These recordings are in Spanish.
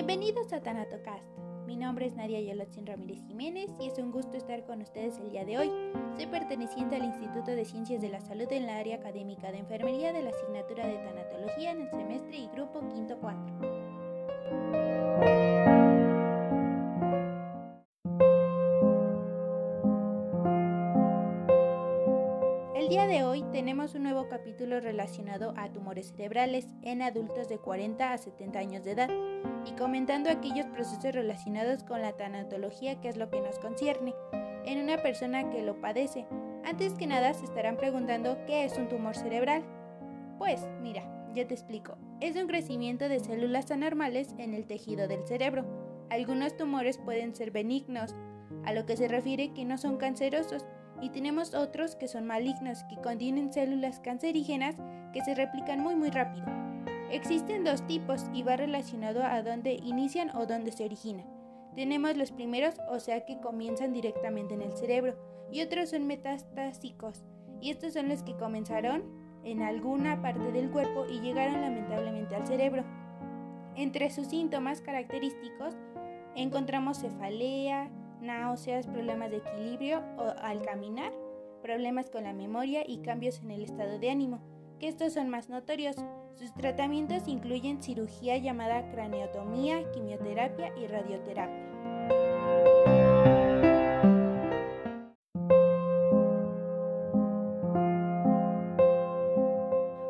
Bienvenidos a Tanatocast. Mi nombre es Nadia Yolotzin Ramírez Jiménez y es un gusto estar con ustedes el día de hoy. Soy perteneciente al Instituto de Ciencias de la Salud en la área académica de enfermería de la asignatura de tanatología en el semestre y grupo quinto 4. día de hoy tenemos un nuevo capítulo relacionado a tumores cerebrales en adultos de 40 a 70 años de edad y comentando aquellos procesos relacionados con la tanatología que es lo que nos concierne en una persona que lo padece. Antes que nada se estarán preguntando qué es un tumor cerebral. Pues mira, yo te explico. Es un crecimiento de células anormales en el tejido del cerebro. Algunos tumores pueden ser benignos, a lo que se refiere que no son cancerosos y tenemos otros que son malignos, que contienen células cancerígenas que se replican muy muy rápido. Existen dos tipos y va relacionado a dónde inician o dónde se originan. Tenemos los primeros, o sea que comienzan directamente en el cerebro, y otros son metastásicos, y estos son los que comenzaron en alguna parte del cuerpo y llegaron lamentablemente al cerebro. Entre sus síntomas característicos encontramos cefalea, náuseas, problemas de equilibrio al caminar, problemas con la memoria y cambios en el estado de ánimo, que estos son más notorios. Sus tratamientos incluyen cirugía llamada craneotomía, quimioterapia y radioterapia.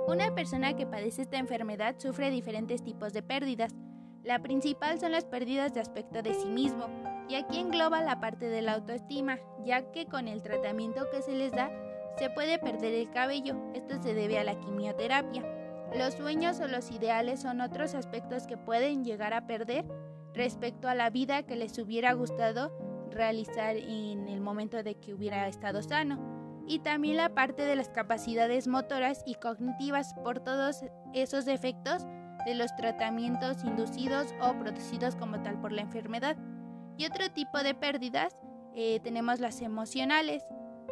Una persona que padece esta enfermedad sufre diferentes tipos de pérdidas. La principal son las pérdidas de aspecto de sí mismo, y aquí engloba la parte de la autoestima, ya que con el tratamiento que se les da se puede perder el cabello, esto se debe a la quimioterapia. Los sueños o los ideales son otros aspectos que pueden llegar a perder respecto a la vida que les hubiera gustado realizar en el momento de que hubiera estado sano. Y también la parte de las capacidades motoras y cognitivas por todos esos efectos de los tratamientos inducidos o producidos como tal por la enfermedad. Y otro tipo de pérdidas eh, tenemos las emocionales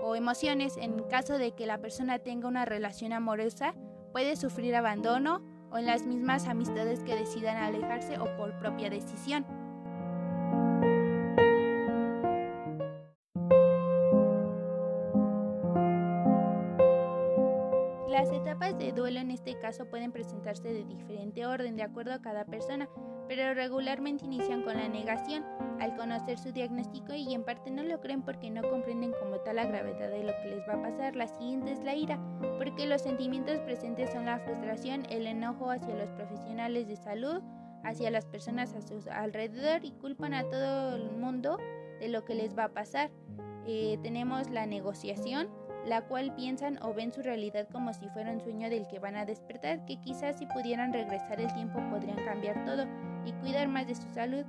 o emociones. En caso de que la persona tenga una relación amorosa, puede sufrir abandono o en las mismas amistades que decidan alejarse o por propia decisión. Las etapas de duelo en este caso pueden presentarse de diferente orden de acuerdo a cada persona, pero regularmente inician con la negación al conocer su diagnóstico y en parte no lo creen porque no comprenden como tal la gravedad de lo que les va a pasar. La siguiente es la ira, porque los sentimientos presentes son la frustración, el enojo hacia los profesionales de salud, hacia las personas a su alrededor y culpan a todo el mundo de lo que les va a pasar. Eh, tenemos la negociación, la cual piensan o ven su realidad como si fuera un sueño del que van a despertar, que quizás si pudieran regresar el tiempo podrían cambiar todo y cuidar más de su salud.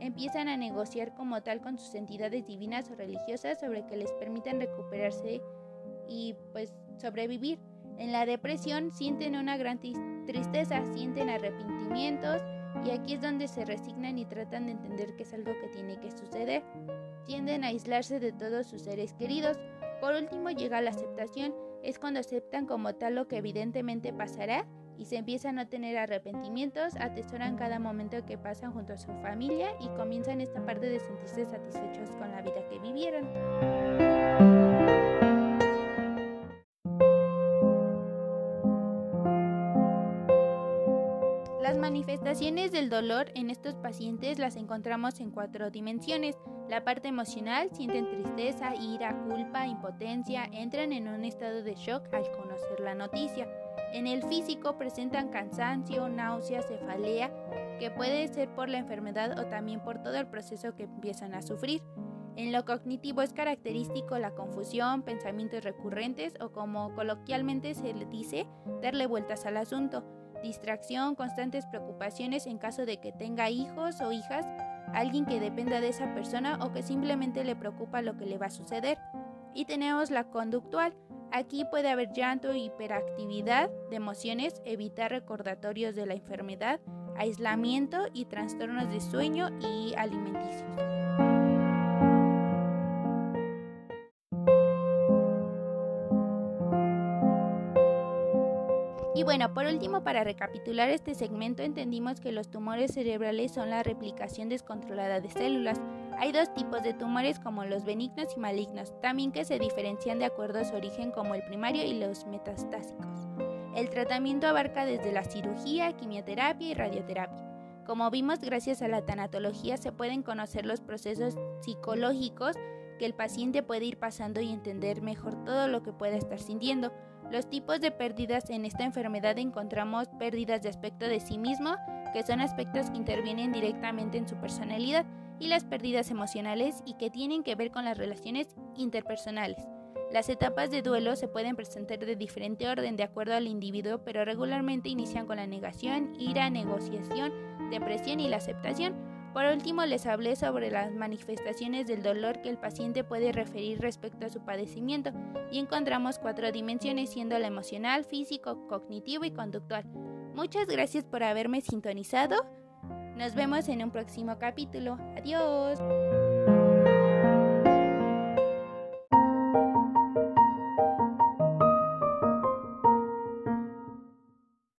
Empiezan a negociar como tal con sus entidades divinas o religiosas sobre que les permitan recuperarse y pues sobrevivir. En la depresión sienten una gran tristeza, sienten arrepentimientos y aquí es donde se resignan y tratan de entender que es algo que tiene que suceder. Tienden a aislarse de todos sus seres queridos. Por último llega la aceptación, es cuando aceptan como tal lo que evidentemente pasará y se empiezan a tener arrepentimientos, atesoran cada momento que pasan junto a su familia y comienzan esta parte de sentirse satisfechos con la vida que vivieron. Las manifestaciones del dolor en estos pacientes las encontramos en cuatro dimensiones. La parte emocional, sienten tristeza, ira, culpa, impotencia, entran en un estado de shock al conocer la noticia. En el físico presentan cansancio, náuseas, cefalea, que puede ser por la enfermedad o también por todo el proceso que empiezan a sufrir. En lo cognitivo es característico la confusión, pensamientos recurrentes o como coloquialmente se le dice, darle vueltas al asunto, distracción, constantes preocupaciones en caso de que tenga hijos o hijas, alguien que dependa de esa persona o que simplemente le preocupa lo que le va a suceder. Y tenemos la conductual, Aquí puede haber llanto, hiperactividad de emociones, evitar recordatorios de la enfermedad, aislamiento y trastornos de sueño y alimenticios. Y bueno, por último, para recapitular este segmento, entendimos que los tumores cerebrales son la replicación descontrolada de células. Hay dos tipos de tumores como los benignos y malignos, también que se diferencian de acuerdo a su origen como el primario y los metastásicos. El tratamiento abarca desde la cirugía, quimioterapia y radioterapia. Como vimos, gracias a la tanatología se pueden conocer los procesos psicológicos que el paciente puede ir pasando y entender mejor todo lo que pueda estar sintiendo. Los tipos de pérdidas en esta enfermedad encontramos pérdidas de aspecto de sí mismo, que son aspectos que intervienen directamente en su personalidad, y las pérdidas emocionales y que tienen que ver con las relaciones interpersonales. Las etapas de duelo se pueden presentar de diferente orden de acuerdo al individuo, pero regularmente inician con la negación, ira, negociación, depresión y la aceptación. Por último, les hablé sobre las manifestaciones del dolor que el paciente puede referir respecto a su padecimiento y encontramos cuatro dimensiones siendo la emocional, físico, cognitivo y conductual. Muchas gracias por haberme sintonizado. Nos vemos en un próximo capítulo. Adiós.